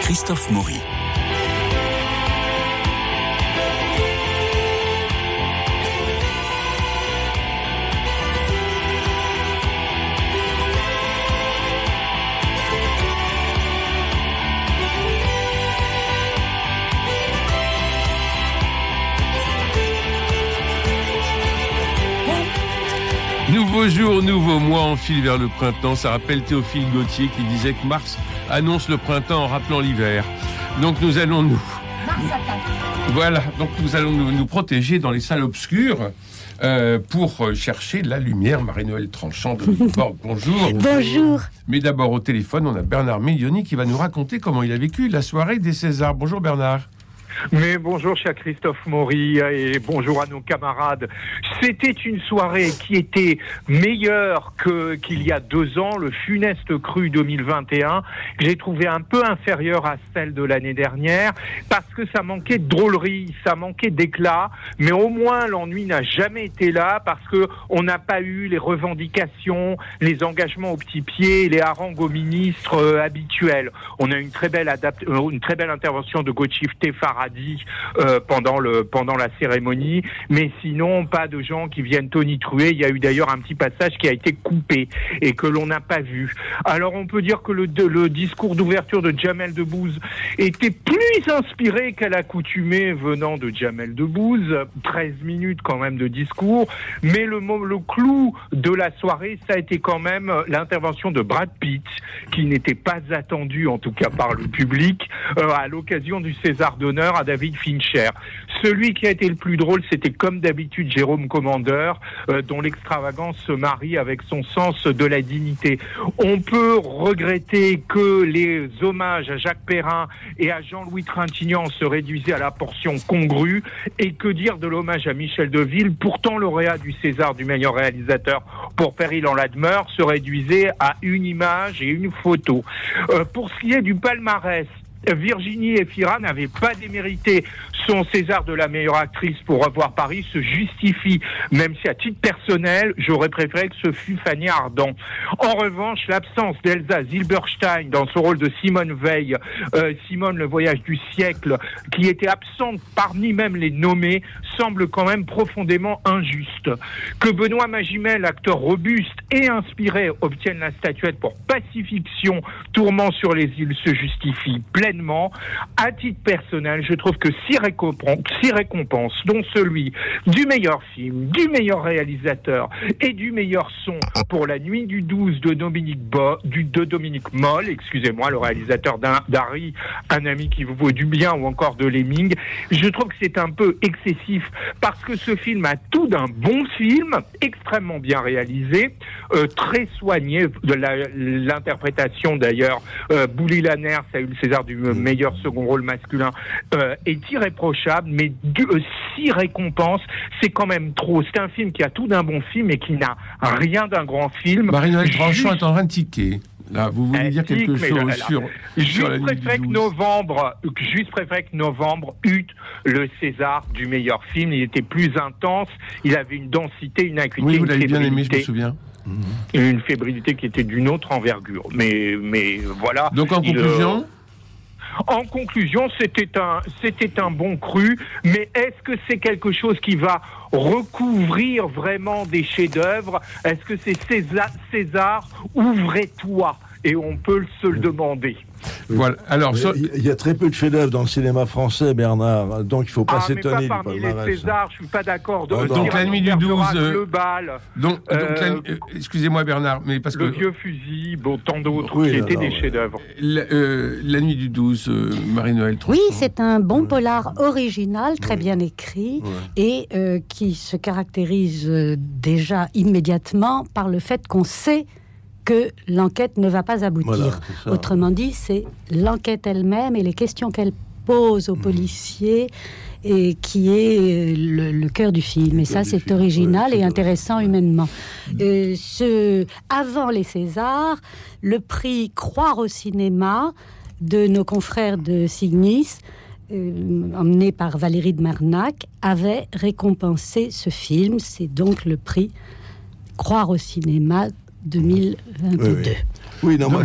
Christophe Maury. Nouveau jour, nouveau mois, on file vers le printemps. Ça rappelle Théophile Gauthier qui disait que Mars annonce le printemps en rappelant l'hiver. Donc nous allons nous. Voilà, donc nous allons nous, nous protéger dans les salles obscures. euh, pour chercher la lumière, Marie-Noël Tranchant de bonjour. Bonjour. Mais d'abord au téléphone, on a Bernard Milioni qui va nous raconter comment il a vécu la soirée des Césars. Bonjour Bernard. Mais bonjour cher Christophe Maury et bonjour à nos camarades. C'était une soirée qui était meilleure que qu'il y a deux ans, le funeste cru 2021. que J'ai trouvé un peu inférieure à celle de l'année dernière parce que ça manquait de drôlerie, ça manquait d'éclat. Mais au moins l'ennui n'a jamais été là parce que on n'a pas eu les revendications, les engagements au petit pied, les harangues aux ministres euh, habituels. On a une très belle euh, une très belle intervention de Gochifte Faradi euh, pendant la cérémonie, mais sinon pas de gens qui viennent tonitruer. Il y a eu d'ailleurs un petit passage qui a été coupé et que l'on n'a pas vu. Alors on peut dire que le, discours d'ouverture de Jamel Debbouze était plus inspiré qu'à l'accoutumée venant de Jamel Debbouze. 13 minutes quand même de discours, mais le clou de la soirée, ça a été quand même l'intervention de Brad Pitt, qui n'était pas attendu en tout cas par le public, euh, à l'occasion du César d'honneur à David Fincher. Celui qui a été le plus drôle, c'était comme d'habitude Jérôme Commandeur, euh, dont l'extravagance se marie avec son sens de la dignité. On peut regretter que les hommages à Jacques Perrin et à Jean-Louis Trintignant se réduisaient à la portion congrue, et que dire de l'hommage à Michel Deville, pourtant lauréat du César du meilleur réalisateur pour Péril en la demeure, se réduisait à une image et une photo. Euh, pour ce qui est du palmarès, Virginie Efira n'avait pas démérité son César de la meilleure actrice pour revoir Paris se justifie, même si à titre personnel, j'aurais préféré que ce fût Fanny Ardant. En revanche, l'absence d'Elsa Zilberstein dans son rôle de Simone Veil, euh, Simone le voyage du siècle, qui était absente parmi même les nommés, semble quand même profondément injuste. Que Benoît Magimel, acteur robuste et inspiré, obtienne la statuette pour Pacifiction, Tourment sur les îles, se justifie pleinement. À titre personnel, je trouve que six récompenses, six récompenses, dont celui du meilleur film, du meilleur réalisateur et du meilleur son pour La Nuit du 12 de Dominique Bo, de Dominique Moll, excusez-moi, le réalisateur d'Harry, un ami qui vous vaut du bien ou encore de Lemming. Je trouve que c'est un peu excessif parce que ce film a tout d'un bon film, extrêmement bien réalisé, euh, très soigné de l'interprétation d'ailleurs. Euh, Bouli Lanner, ça a eu le César du meilleur second rôle masculin, euh, est irréprochable, mais deux- euh, six récompenses, c'est quand même trop. C'est un film qui a tout d'un bon film et qui n'a rien d'un grand film. Marie-Noël Juste- est en train de tiquer. Là, vous voulez dire quelque chose là, là. sur, Juste sur la du que 12 novembre, juste préféré que novembre eut le César du meilleur film. Il était plus intense, il avait une densité, une acuité, Oui, vous l'avez bien aimé, je me fébrilité, une fébrilité qui était d'une autre envergure. Mais, mais voilà. Donc en Il, euh, conclusion, En conclusion, c'était un, c'était un bon cru, mais est-ce que c'est quelque chose qui va recouvrir vraiment des chefs-d'œuvre? Est-ce que c'est César, César Ouvrez-toi? Et on peut se le demander. voilà. Alors, Il y a très peu de chefs-d'œuvre dans le cinéma français, Bernard. Donc il ne faut pas ah, mais pas s'étonner du parmi les palmarès. Césars, je suis pas d'accord. De- donc, la nuit du Bergerac 12, euh, global, donc, donc, Euh, euh, excusez-moi Bernard, mais parce le que vieux fusil, bon, tant d'autres Oui, qui étaient des ouais. chefs-d'œuvre. la, euh, la nuit du 12, euh, Marie-Noël. Oui, c'est un bon polar original, très bien écrit, Ouais. et euh, qui se caractérise déjà immédiatement par le fait qu'on sait que l'enquête ne va pas aboutir. Voilà. Autrement dit, c'est l'enquête elle-même et les questions qu'elle pose aux policiers et qui est euh, le, le cœur du film. Et ça, c'est original ouais, et intéressant humainement. Euh, ce, avant les Césars, le prix Croire au cinéma de nos confrères de Signis, euh, emmené par Valérie de Marnac, avait récompensé ce film. C'est donc le prix Croire au cinéma 2022. Oui, oui. Oui, non, moi,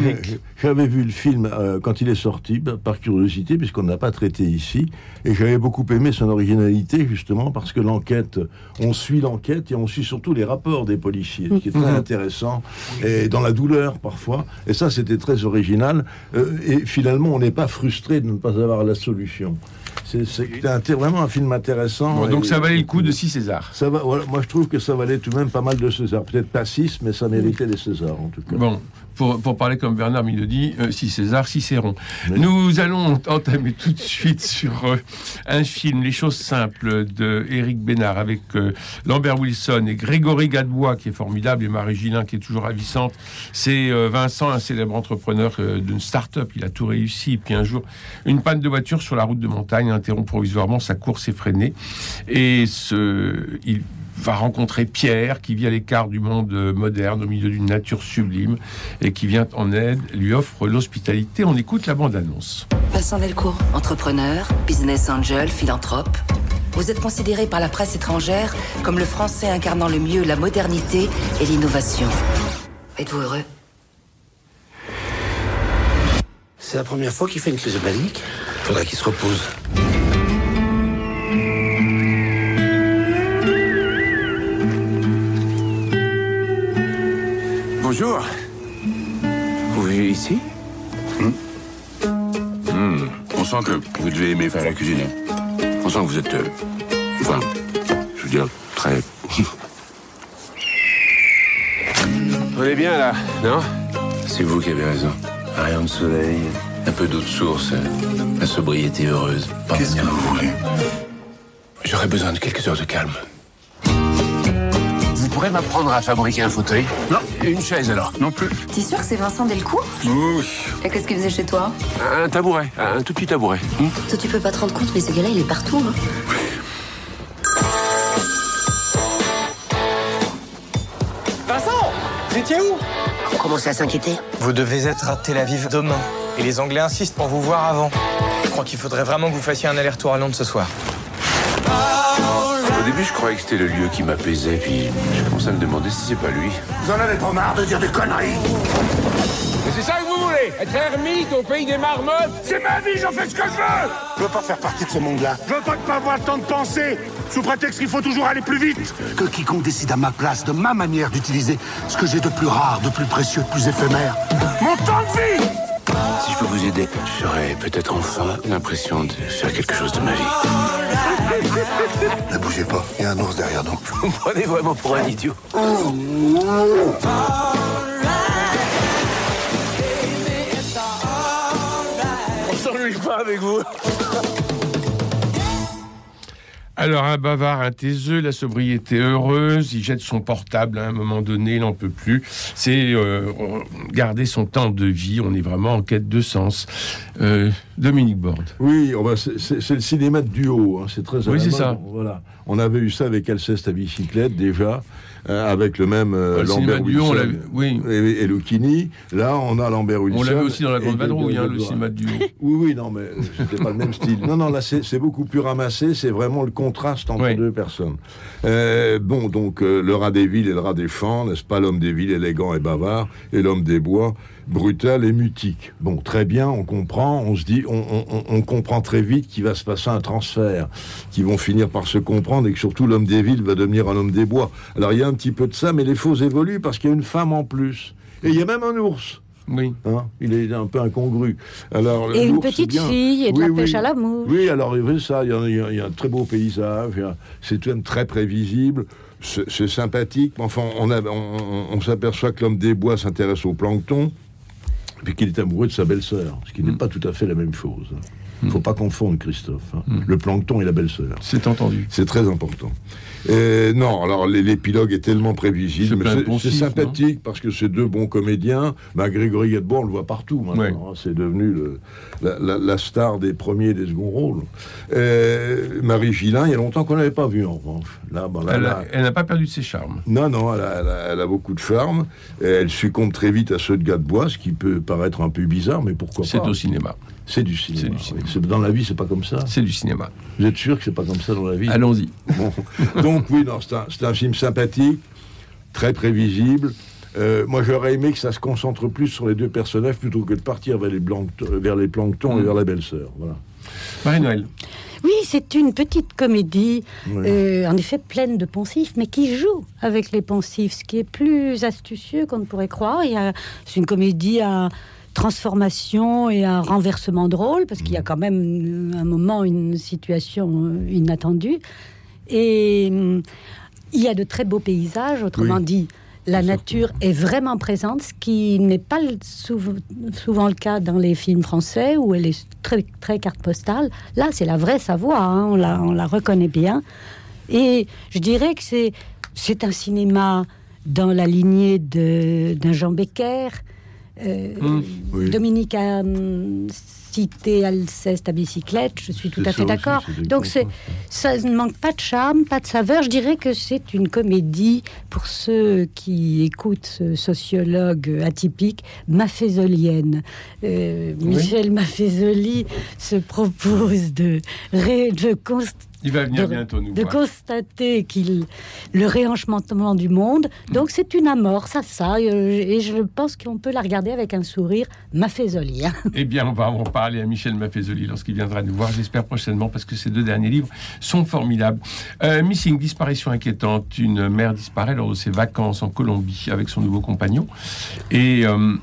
j'avais vu le film euh, quand il est sorti, bah, par curiosité, puisqu'on n'a pas traité ici, et j'avais beaucoup aimé son originalité, justement, parce que l'enquête, on suit l'enquête et on suit surtout les rapports des policiers, ce qui est très Mhm. intéressant, et dans la douleur parfois, et ça c'était très original, euh, et finalement on n'est pas frustré de ne pas avoir la solution. C'est un- vraiment un film intéressant. Bon, donc et- ça valait le coup de 6 César. Ça va, voilà, moi je trouve que ça valait tout de même pas mal de César. Peut-être pas 6, mais ça méritait les Césars en tout cas. Bon, pour, pour parler comme Bernard Mignot dit, euh, si César, si Céron. Oui. Nous allons entamer tout de suite sur euh, un film, Les choses simples, de Éric Bénard, avec euh, Lambert Wilson et Grégory Gadebois, qui est formidable, et Marie Gillin, qui est toujours ravissante. C'est euh, Vincent, un célèbre entrepreneur d'une start-up. Il a tout réussi. Et puis un jour, une panne de voiture sur la route de montagne interrompt provisoirement sa course effrénée. Et ce, il va rencontrer Pierre, qui vit à l'écart du monde moderne, au milieu d'une nature sublime, et qui vient en aide, lui offre l'hospitalité. On écoute la bande-annonce. Vincent Delcourt, entrepreneur, business angel, philanthrope. Vous êtes considéré par la presse étrangère comme le français incarnant le mieux la modernité et l'innovation. Êtes-vous heureux? C'est la première fois qu'il fait une crise de panique? Faudrait qu'il se repose. Sent que vous devez aimer faire la cuisine. On sent que vous êtes. euh, enfin, je veux dire, très. On est bien là, non? C'est vous qui avez raison. Un rayon de soleil, un peu d'eau de source, la sobriété heureuse. Qu'est-ce que vous voulez? J'aurais besoin de quelques heures de calme. Vous pourrez m'apprendre à fabriquer un fauteuil Non. Une chaise alors Non plus. T'es sûr que c'est Vincent Delcourt? Oui. Et qu'est-ce qu'il faisait chez toi? Un tabouret, un tout petit tabouret. Hmm Toi, tu peux pas te rendre compte, mais ce gars-là, il est partout. Hein. Vincent Vous étiez où? On commence à s'inquiéter. Vous devez être à Tel Aviv demain. Et les Anglais insistent pour vous voir avant. Je crois qu'il faudrait vraiment que vous fassiez un aller-retour à Londres ce soir. Au début, je croyais que c'était le lieu qui m'apaisait, puis j'ai commencé à me demander si c'est pas lui. Vous en avez pas marre de dire des conneries C'est ça que vous voulez Être ermite au pays des marmottes? C'est ma vie, j'en fais ce que je veux Je veux pas faire partie de ce monde-là. Je veux pas pas avoir le temps de penser, sous prétexte qu'il faut toujours aller plus vite. Que quiconque décide à ma place de ma manière d'utiliser ce que j'ai de plus rare, de plus précieux, de plus éphémère. Mon temps de vie Si je peux vous aider, j'aurais peut-être enfin l'impression de faire quelque chose de ma vie. Ne bougez pas, il y a un ours derrière nous. Vous me prenez vraiment pour un idiot. On s'ennuie pas avec vous. Alors, un bavard, un taiseux, la sobriété heureuse, il jette son portable à un moment donné, il n'en peut plus. C'est euh, garder son temps de vie, on est vraiment en quête de sens. Euh, Dominique Borde. Oui, on va- c'est- le cinéma de duo, hein, c'est très Oui, c'est ça. Voilà. On avait eu ça avec Alceste à bicyclette déjà, avec le même euh, Lambert Wilson oui. et, et Lucchini. Là, on a Lambert Wilson. On l'avait aussi dans la Grande Vadrouille, hein, le cinéma de. Oui, oui, non, mais c'était pas le même style. Non, non, là, c'est c'est beaucoup plus ramassé. C'est vraiment le contraste entre Oui. deux personnes. Euh, bon, donc, euh, le rat des villes et le rat des champs, n'est-ce pas? L'homme des villes élégant et bavard, et l'homme des bois brutal et mutique. Bon, très bien, on comprend. On se dit, on, on- on- on comprend très vite qu'il va se passer un transfert, qu'ils vont finir par se comprendre et que surtout l'homme des villes va devenir un homme des bois. Alors, il y a un petit peu de ça, mais les faux évoluent parce qu'il y a une femme en plus. Et il y a même un ours. Oui. Hein, il est un peu incongru. Alors, Et une petite bien. fille et de Oui, la oui. pêche à l'amour. Oui, alors il y a ça, il y a, il y a- il y a un très beau paysage, c'est tout de même très prévisible, c'est sympathique, mais enfin, on, a- on, on- on s'aperçoit que l'homme des bois s'intéresse au plancton, puis qu'il est amoureux de sa belle-sœur, ce qui n'est pas tout à fait la même chose. Il ne faut pas confondre, Christophe, hein. le plancton et la belle-sœur. C'est entendu. C'est très important. Non, alors l'é- l'épilogue est tellement C'est prévisible, mais c'est- c'est sympathique parce que ces deux bons comédiens, bah, Grégory Gadebois, on le voit partout maintenant. Ouais. hein, c'est devenu le- la, la- la star des premiers et des seconds rôles. Marie Gillin, il y a longtemps qu'on n'avait pas vu en revanche. Là, là, Elle n'a pas perdu de ses charmes. non, non, elle a, elle a- elle a beaucoup de charme. Et elle succombe très vite à ceux de Gadebois, ce qui peut paraître un peu bizarre, mais pourquoi C'est pas au cinéma. C'est du cinéma. C'est du cinéma. Dans la vie, c'est pas comme ça. C'est du cinéma. Vous êtes sûr que c'est pas comme ça dans la vie Allons-y. Bon. Donc oui, non, c'est un, c'est un film sympathique, très prévisible, Euh, moi, j'aurais aimé que ça se concentre plus sur les deux personnages plutôt que de partir vers les, vers les planctons et mm. vers la belle-sœur. Voilà. Marie-Noël. Oui, c'est une petite comédie, euh, en effet pleine de poncifs, mais qui joue avec les poncifs, ce qui est plus astucieux qu'on ne pourrait croire. C'est une comédie à transformation et à renversement drôle, parce qu'il y a quand même un moment une situation inattendue. Et hum, il y a de très beaux paysages, autrement dit, la nature est vraiment présente, ce qui n'est pas souvent le cas dans les films français où elle est très, très carte postale. Là, c'est la vraie Savoie, hein, on, la, on la reconnaît bien. Et je dirais que c'est, c'est un cinéma dans la lignée d'un Jean Becker. Euh, mmh, Dominique a cité Alceste à bicyclette, je suis tout à fait d'accord. Donc c'est, ça ne manque pas de charme, pas de saveur. Je dirais que c'est une comédie pour ceux qui écoutent ce sociologue atypique, mafésolienne. Euh, Michel Maffezoli se propose de, de il va venir de, bientôt nous De constater qu'il le réenchement du monde. Mm. Donc c'est une amorce à ça, euh, et je pense qu'on peut la regarder avec un sourire Maffezoli. Hein. Eh bien, on va en parler à Michel Maffezoli lorsqu'il viendra nous voir, j'espère prochainement, parce que ces deux derniers livres sont formidables. Euh, missing, disparition inquiétante. Une mère disparaît lors de ses vacances en Colombie avec son nouveau compagnon. Et euh,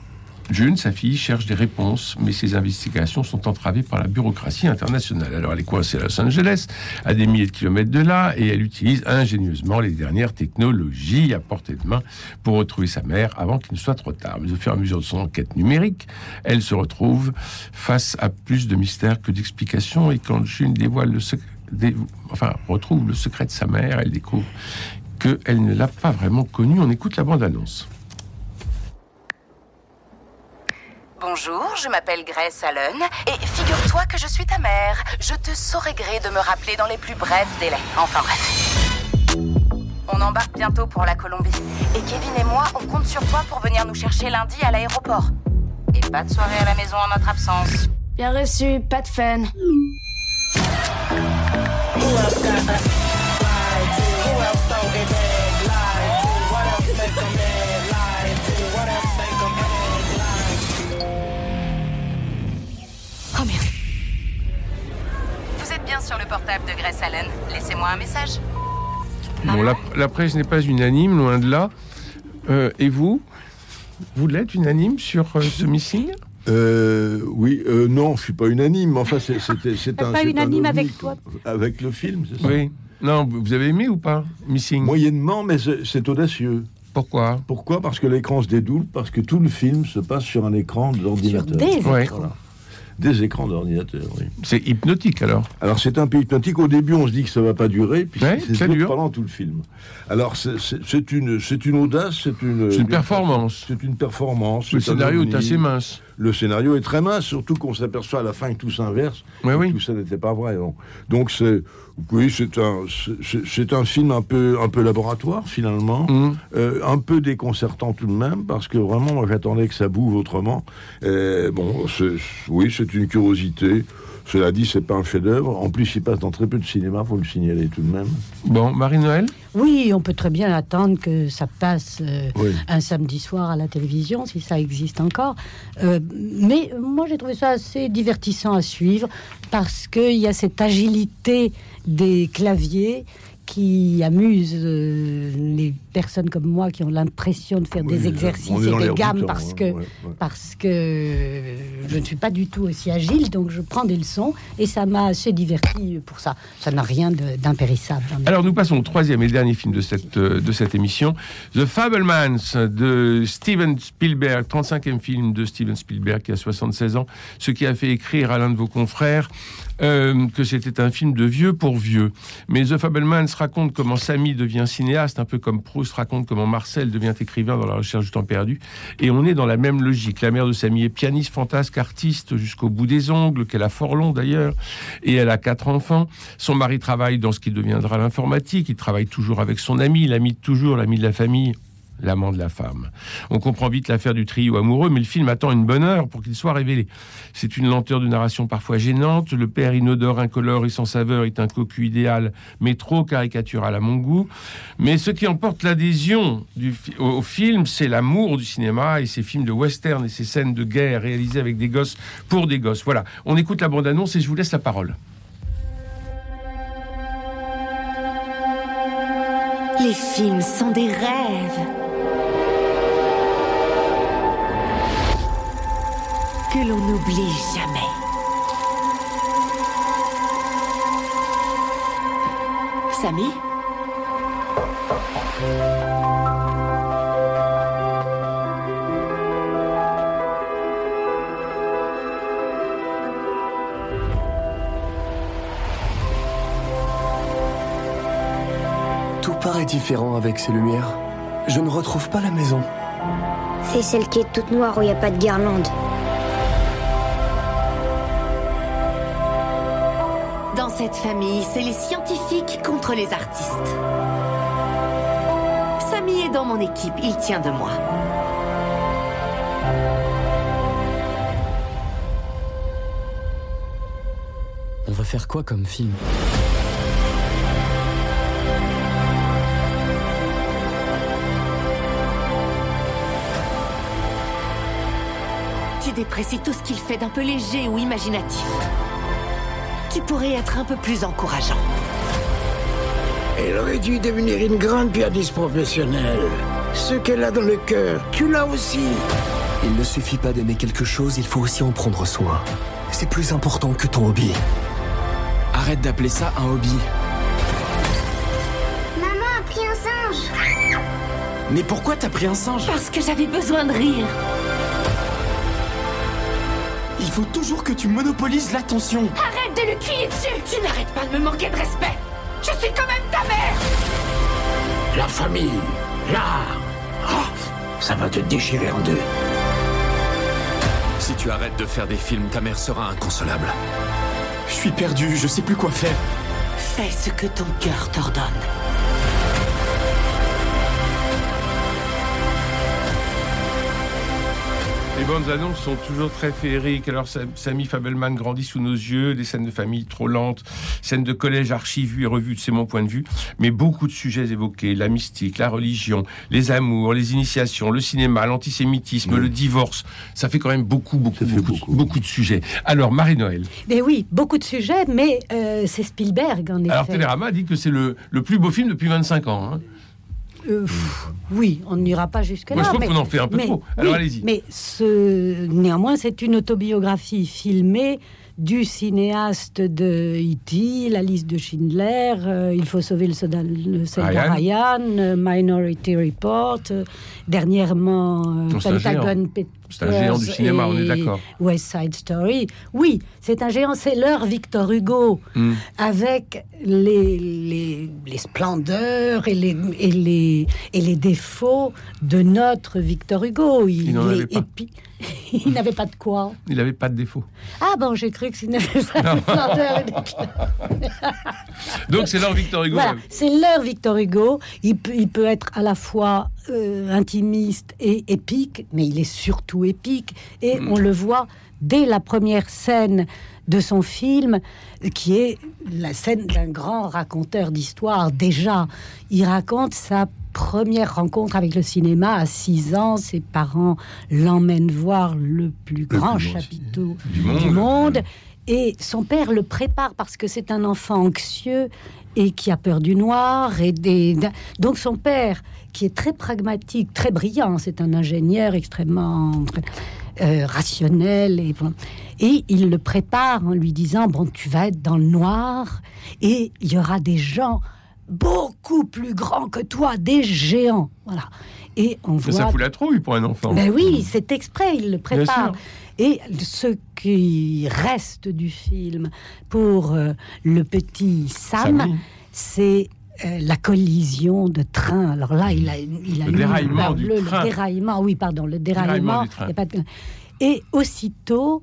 June, sa fille, cherche des réponses, mais ses investigations sont entravées par la bureaucratie internationale. Alors elle est coincée à Los Angeles, à des milliers de kilomètres de là, et elle utilise ingénieusement les dernières technologies à portée de main pour retrouver sa mère avant qu'il ne soit trop tard. Mais au fur et à mesure de son enquête numérique, elle se retrouve face à plus de mystères que d'explications, et quand June dévoile le secret, retrouve le secret de sa mère, elle découvre qu'elle ne l'a pas vraiment connue. On écoute la bande-annonce. Bonjour, je m'appelle Grace Allen et figure-toi que je suis ta mère. Je te saurai gré de me rappeler dans les plus brefs délais. Enfin bref. On embarque bientôt pour la Colombie. Et Kevin et moi, on compte sur toi pour venir nous chercher lundi à l'aéroport. Et pas de soirée à la maison en notre absence. Bien reçu, pas de fun. Sur le portable de Grace Allen. Laissez-moi un message. Bon, la, presse n'est pas unanime, loin de là. Euh, et vous Vous l'êtes unanime sur euh, ce missing? Euh, oui, non, je suis pas unanime. Enfin, c'est un. Pas unanime avec toi. Avec le film, c'est ça. Oui. Non, vous avez aimé ou pas Missing? Moyennement, mais c'est audacieux. Pourquoi? Pourquoi? Parce que l'écran se dédoule, parce que tout le film se passe sur un écran d'ordinateur. Sur des écrans. Des écrans d'ordinateur, oui. C'est hypnotique alors Alors c'est un peu hypnotique. Au début, on se dit que ça va pas durer, puis c'est pendant tout le film. Alors c'est une, une audace, c'est une. C'est une performance. C'est une performance. Le scénario est assez mince le scénario est très mince, surtout qu'on s'aperçoit à la fin que tout s'inverse. Oui, Tout ça n'était pas vrai. Donc c'est, oui, c'est un, c'est un film un peu, un peu laboratoire finalement, mmh. euh, un peu déconcertant tout de même, parce que vraiment, moi, j'attendais que ça bouge autrement. Et, bon, oui, c'est une curiosité. Cela dit, c'est pas un chef-d'œuvre. En plus, il passe dans très peu de cinéma, faut le signaler tout de même. Bon, Marie-Noël? Oui, on peut très bien attendre que ça passe euh, un samedi soir à la télévision, si ça existe encore. Euh, mais moi, j'ai trouvé ça assez divertissant à suivre parce qu'il y a cette agilité des claviers qui amuse euh, les personnes comme moi qui ont l'impression de faire des exercices et des gammes parce, que, parce que je ne suis pas du tout aussi agile, donc je prends des leçons et ça m'a assez diverti pour ça. Ça n'a rien d'impérissable. Alors nous passons au troisième et dernier film de cette, euh, de cette émission, The Fablemans de Steven Spielberg, 35e film de Steven Spielberg qui a 76 ans, ce qui a fait écrire à l'un de vos confrères euh, que c'était un film de vieux pour vieux. Mais The Fablemans raconte comment Samy devient cinéaste, un peu comme Proust raconte comment Marcel devient écrivain dans La recherche du temps perdu. Et on est dans la même logique. La mère de Samy est pianiste, fantasque, artiste jusqu'au bout des ongles, qu'elle a fort long d'ailleurs, et elle a quatre enfants. Son mari travaille dans ce qui deviendra l'informatique. Il travaille toujours avec son ami, l'ami de toujours, l'ami de la famille l'amant de la femme. On comprend vite l'affaire du trio amoureux, mais le film attend une bonne heure pour qu'il soit révélé. C'est une lenteur de narration parfois gênante. Le père inodore, incolore et sans saveur est un cocu idéal, mais trop caricatural à mon goût. Mais ce qui emporte l'adhésion au, film, c'est l'amour du cinéma et ses films de western et ses scènes de guerre réalisées avec des gosses pour des gosses. Voilà, on écoute la bande-annonce et je vous laisse la parole. Les films sont des rêves. Que l'on n'oublie jamais. Samy? Paraît différent avec ces lumières. Je ne retrouve pas la maison. C'est celle qui est toute noire où il n'y a pas de guirlande. Cette famille, c'est les scientifiques contre les artistes. Samy est dans mon équipe, il tient de moi. On va faire quoi comme film? Déprécie tout ce qu'il fait d'un peu léger ou imaginatif. Tu pourrais être un peu plus encourageant. Elle aurait dû devenir une grande pianiste professionnelle. Ce qu'elle a dans le cœur, tu l'as aussi. Il ne suffit pas d'aimer quelque chose, il faut aussi en prendre soin. C'est plus important que ton hobby. Arrête d'appeler ça un hobby. Maman a pris un singe. Mais pourquoi t'as pris un singe? Parce que j'avais besoin de rire. Il faut toujours que tu monopolises l'attention. Arrête dessus Tu n'arrêtes pas de me manquer de respect Je suis quand même ta mère La famille, l'art, ah, ça va te déchirer en deux. Si tu arrêtes de faire des films, ta mère sera inconsolable. Je suis perdu, je sais plus quoi faire. Fais ce que ton cœur t'ordonne. Les bonnes annonces sont toujours très féeriques. Alors, Samy Fabelman grandit sous nos yeux, des scènes de famille trop lentes, scènes de collège archivues et revues, c'est mon point de vue, mais beaucoup de sujets évoqués, la mystique, la religion, les amours, les initiations, le cinéma, l'antisémitisme, le divorce. Ça fait quand même beaucoup, beaucoup, beaucoup, beaucoup, de sujets. Alors, Marie-Noël. Mais oui, beaucoup de sujets, mais euh, c'est Spielberg, en effet. Alors, Télérama dit que c'est le, le, plus beau film depuis 25 ans. Hein. Euh, oui, on n'ira pas jusque-là. Moi, je trouve qu'on en fait un peu trop. Alors, allez-y. Mais ce, néanmoins, c'est une autobiographie filmée du cinéaste de E.T., La liste de Schindler, euh, Il faut sauver le soldat, Ryan, euh, Minority Report, dernièrement Pentagon c'est un géant du cinéma, on est d'accord. West Side Story. Oui, c'est un géant, c'est leur Victor Hugo, hmm. avec les, les, les, splendeurs et les, et, les, et les défauts de notre Victor Hugo. Il, Il pas. il n'avait pas de quoi Il n'avait pas de défaut. Ah bon, j'ai cru que n'avait pas de splendeur. Donc c'est leur Victor Hugo. c'est leur Victor Hugo. Il peut, il peut être à la fois euh, intimiste et épique, mais il est surtout épique. Et mm. on le voit dès la première scène de son film, qui est la scène d'un grand raconteur d'histoire. Déjà, il raconte sa première rencontre avec le cinéma à 6 ans. Ses parents l'emmènent voir le plus grand chapiteau du monde. Et son père le prépare parce que c'est un enfant anxieux et qui a peur du noir. Et des... Donc son père, qui est très pragmatique, très brillant, c'est un ingénieur extrêmement euh, rationnel. Et, et il le prépare en lui disant, bon, tu vas être dans le noir et il y aura des gens beaucoup plus grands que toi, des géants. Voilà. Et on voit... Ça fout la trouille pour un enfant. Ben oui, c'est exprès, il le prépare. Et ce qui reste du film pour euh, le petit Sam, c'est euh, la collision de train. Alors là, il a, il a le, déraillement du le, déraillement, oui, pardon, le déraillement. Et aussitôt,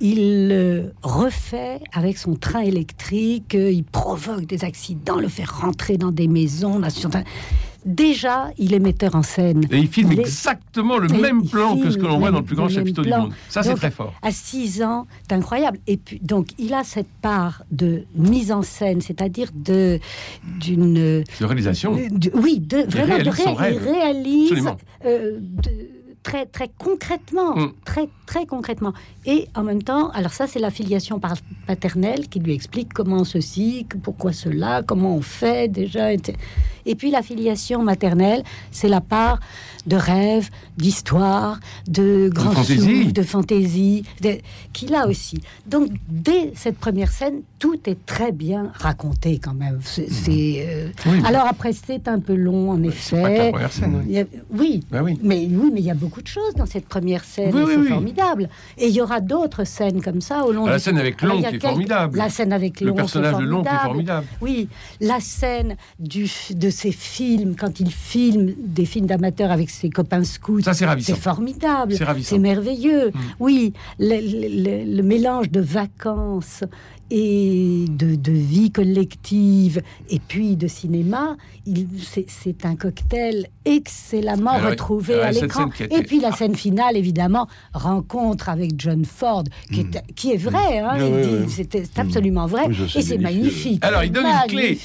il refait avec son train électrique, il provoque des accidents, le fait rentrer dans des maisons. Déjà, il est metteur en scène. Et il filme Il est- exactement le Et même plan que ce que l'on voit dans le plus grand chapiteau du monde. Ça, c'est très fort. À 6 ans, c'est incroyable. Et puis, donc, il a cette part de mise en scène, c'est-à-dire de d'une De réalisation. de- oui, de, vraiment de réalise son ré- il réalise euh, de- très très concrètement, Mm. très très concrètement. Et en même temps, alors ça c'est la filiation paternelle qui lui explique comment ceci, pourquoi cela, comment on fait déjà. etc. Et puis la filiation maternelle, c'est la part de rêve, d'histoire, de grands fantaisie. de fantaisie, qu'il a aussi. Donc dès cette première scène, tout est très bien raconté quand même. C'est, c'est, euh, Oui, Alors après c'est un peu long en pas effet. première scène, oui. Il y a- oui, Bah oui. mais oui, mais il y a beaucoup de choses dans cette première scène. C'est formidable. Et il y aura d'autres scènes comme ça au long. Ah, la scène avec Alors, Long est formidable. La scène avec Le Long. personnage qui est de Long qui est formidable. Oui, la scène du, de ses films quand il filme des films d'amateurs avec ses copains scouts. C'est formidable. C'est merveilleux. Mm. Oui, le, le- le- le mélange de vacances et de, de vie collective et puis de cinéma, il- c'est- un cocktail excellemment Alors, retrouvé alors, à l'écran. Et puis la scène finale, évidemment, rencontre avec John Ford, qui, est, qui est vrai. hein, Ah, C'est absolument vrai. Et c'est magnifique. Alors, il donne une clé.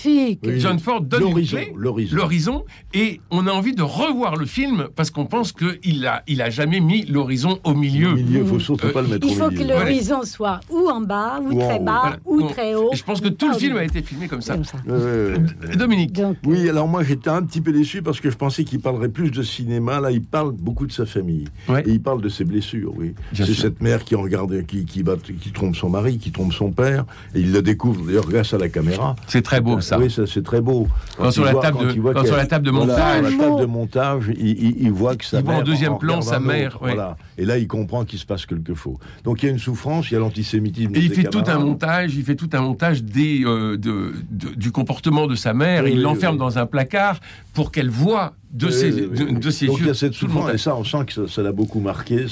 John Ford donne une L'horizon, clé, l'horizon. et on a envie de revoir le film parce qu'on pense qu'il a, il a jamais mis l'horizon au milieu. Au milieu, il faut surtout Euh, pas le mettre Il au faut milieu. que l'horizon soit ou en bas, ou, très bas, Voilà. Ou très haut. Et je pense que ou tout le film a été filmé comme ça. Comme ouais. Dominique. Donc, Oui, alors moi j'étais un petit peu déçu parce que je pensais qu'il parlerait plus de cinéma. Là, il parle beaucoup de sa famille. Ouais. Et il parle de ses blessures, oui. C'est cette mère qui regarde, qui, qui, bat- qui trompe son mari, qui trompe son père. Et il le découvre d'ailleurs grâce à la caméra. C'est très beau ça. Oui, ça c'est très beau. Quand sur la voit- table quand de- il voit quand qu'elle- sur la table de voilà, montage. sur la table de montage, il, il- il voit que sa Il voit en mère deuxième plan sa mère. Voilà. Et là, il comprend qu'il se passe quelque chose. Donc il y a une souffrance, il y a l'antisémitisme. Et il fait tout un camarades. Montage, il fait tout un montage des, euh, de, de- du comportement de sa mère. Oui, il oui, l'enferme oui. dans un placard pour qu'elle voit de Oui, ses, de, oui. de ses donc yeux il y a cette tout le souffrance, et ça, on sent que ça ça l'a beaucoup marqué.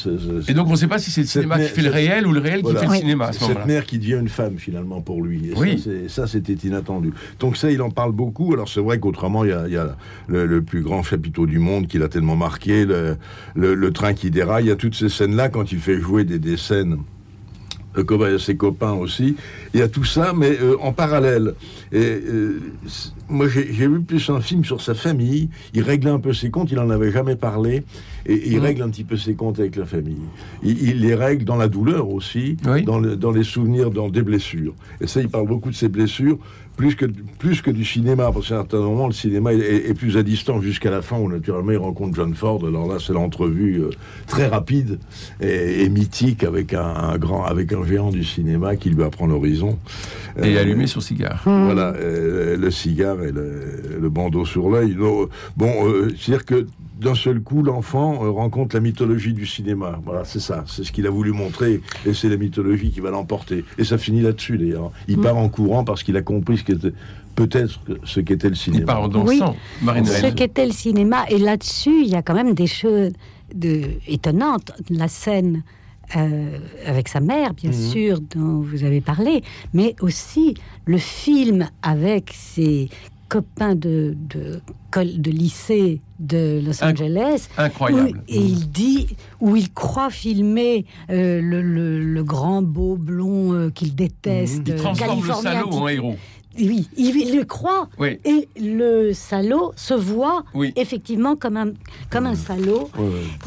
Et donc on ne sait pas si c'est le cinéma qui fait le réel ou le réel Voilà. qui fait le Oui. cinéma à ce Cette mère qui devient une femme finalement pour lui. Et Oui. ça, c'est- ça, c'était inattendu. Donc ça, il en parle beaucoup. Alors c'est vrai qu'autrement, il y a, il y a le, le plus grand chapiteau du monde qui l'a tellement marqué, le, le- le train qui déraille. Il y a toutes ces scènes-là quand il fait jouer des, des scènes. Euh, ses copains aussi. Il y a tout ça, mais euh, en parallèle. Et euh, moi, j'ai vu plus un film sur sa famille. Il réglait un peu ses comptes. Il en avait jamais parlé. Et, et il Mhm. règle un petit peu ses comptes avec la famille. Il, il les règle dans la douleur aussi, Oui. dans, le- dans les souvenirs, dans des blessures. Et ça, il parle beaucoup de ses blessures, plus que, plus que du cinéma. Parce qu'à un certain moment, le cinéma est, est plus à distance jusqu'à la fin, où naturellement, il rencontre John Ford. Alors là, c'est l'entrevue euh, très rapide et, et mythique avec un, un grand, avec un géant du cinéma qui lui apprend l'horizon. Et Euh, allumer son cigare. voilà, euh, le cigare et le, le bandeau sur l'œil. Bon, euh, c'est-à-dire que d'un seul coup, l'enfant euh, rencontre la mythologie du cinéma. Voilà, c'est ça. C'est ce qu'il a voulu montrer. Et c'est la mythologie qui va l'emporter. Et ça finit là-dessus, d'ailleurs. Il part en courant parce qu'il a compris ce qu'était peut-être ce qu'était le cinéma. Il part en dansant. Oui. Ce qu'était le cinéma. Et là-dessus, il y a quand même des choses de, étonnantes. La scène euh, avec sa mère, bien Mhm. sûr, dont vous avez parlé, mais aussi le film avec ses copains de, de, de lycée de Los Angeles. Incroyable. Où- et il dit, où il croit filmer euh, le, le- le grand beau blond euh, qu'il déteste, Il transforme le californien, salaud qui- en héros. Oui, il, il le croit. Oui. Et le salaud se voit Oui. effectivement comme un, comme un salaud.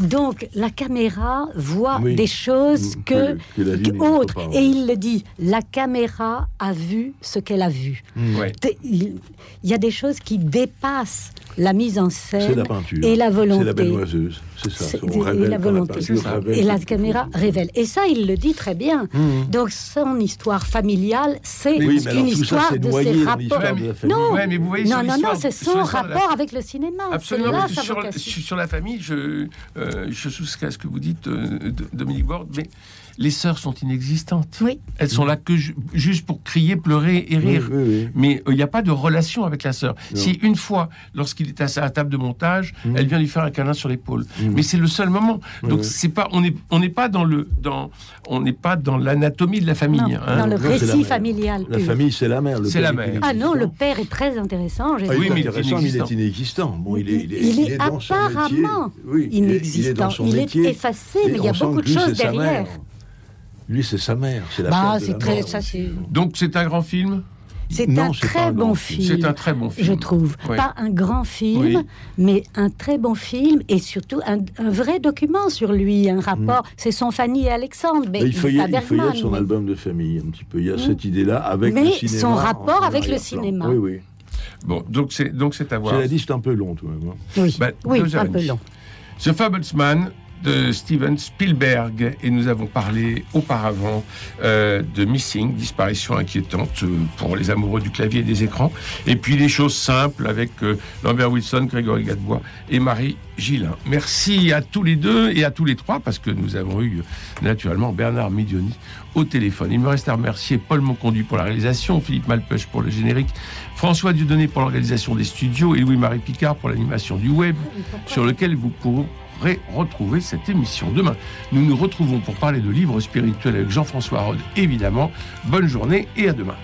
Donc la caméra voit Oui. des choses Mm, que, que- autres. Et il le dit, la caméra a vu ce qu'elle a vu. T'es- Il il y a des choses qui dépassent la mise en scène la peinture. et la volonté. C'est la benoiseuse. C'est ça. C'est- On et révèle la volonté. révèle Et la caméra révèle. Et ça, il le dit très bien. Mhm. Donc, son histoire familiale, c'est Oui, mais alors une ça, histoire c'est de ses rapports. de. Non, Ouais, mais vous voyez, non, non, c'est son la- rapport avec le cinéma. Absolument. C'est là sur, sur- la famille, je, euh, je souscris à ce que vous dites, euh, Dominique Borde, mais les sœurs sont inexistantes. Oui. Elles sont là que ju- juste pour crier, pleurer et rire. Oui, oui, oui. Mais euh, il n'y a pas de relation avec la sœur. Non. Si une fois, lorsqu'il est à sa table de montage, Mm. elle vient lui faire un câlin sur l'épaule. Mais c'est le seul moment. Donc c'est pas, on n'est on n'est pas dans le, dans, on n'est pas dans l'anatomie de la famille. Non, hein. dans le Non, c'est la récit mère. familial. La famille, c'est la mère. le C'est père la est mère. Ah non, le père est très intéressant. j'ai Ah, il Oui, mais il est intéressant, il est inexistant. Bon, il est, il est, Il est est dans son métier. apparemment Oui, il est- inexistant. Il est, dans son Il est métier. effacé, mais il y a beaucoup de choses derrière. Lui, c'est sa mère. C'est la Bah, c'est très, mère ça. Donc c'est un grand film. C'est Non, un très un bon film. film. C'est un très bon film. Je trouve. Oui. Pas un grand film, Oui. mais un très bon film et surtout un, un vrai document sur lui, un rapport. C'est son Fanny et Alexandre, mais il feuillette, il Bergman, feuillette son mais- album de famille un petit peu. Il y a cette idée-là avec Mais le cinéma. son rapport avec le cinéma. Oui, oui. Bon, donc c'est donc c'est à voir. Cela dit, c'est un peu long tout de même. hein. Oui, Bah, oui un peu long. The Fablesman de Steven Spielberg et nous avons parlé auparavant euh, de Missing, disparition inquiétante euh, pour les amoureux du clavier et des écrans, et puis les choses simples avec euh, Lambert Wilson, Grégory Gadebois et Marie Gillin. Merci à tous les deux et à tous les trois parce que nous avons eu naturellement Bernard Midioni au téléphone. Il me reste à remercier Paul Monconduit pour la réalisation, Philippe Malpeuch pour le générique, François Dieudonné pour l'organisation des studios et Louis-Marie Picard pour l'animation du web sur lequel vous retrouver cette émission. Demain, nous nous retrouvons pour parler de livres spirituels avec Jean-François Rode, évidemment. Bonne journée et à demain.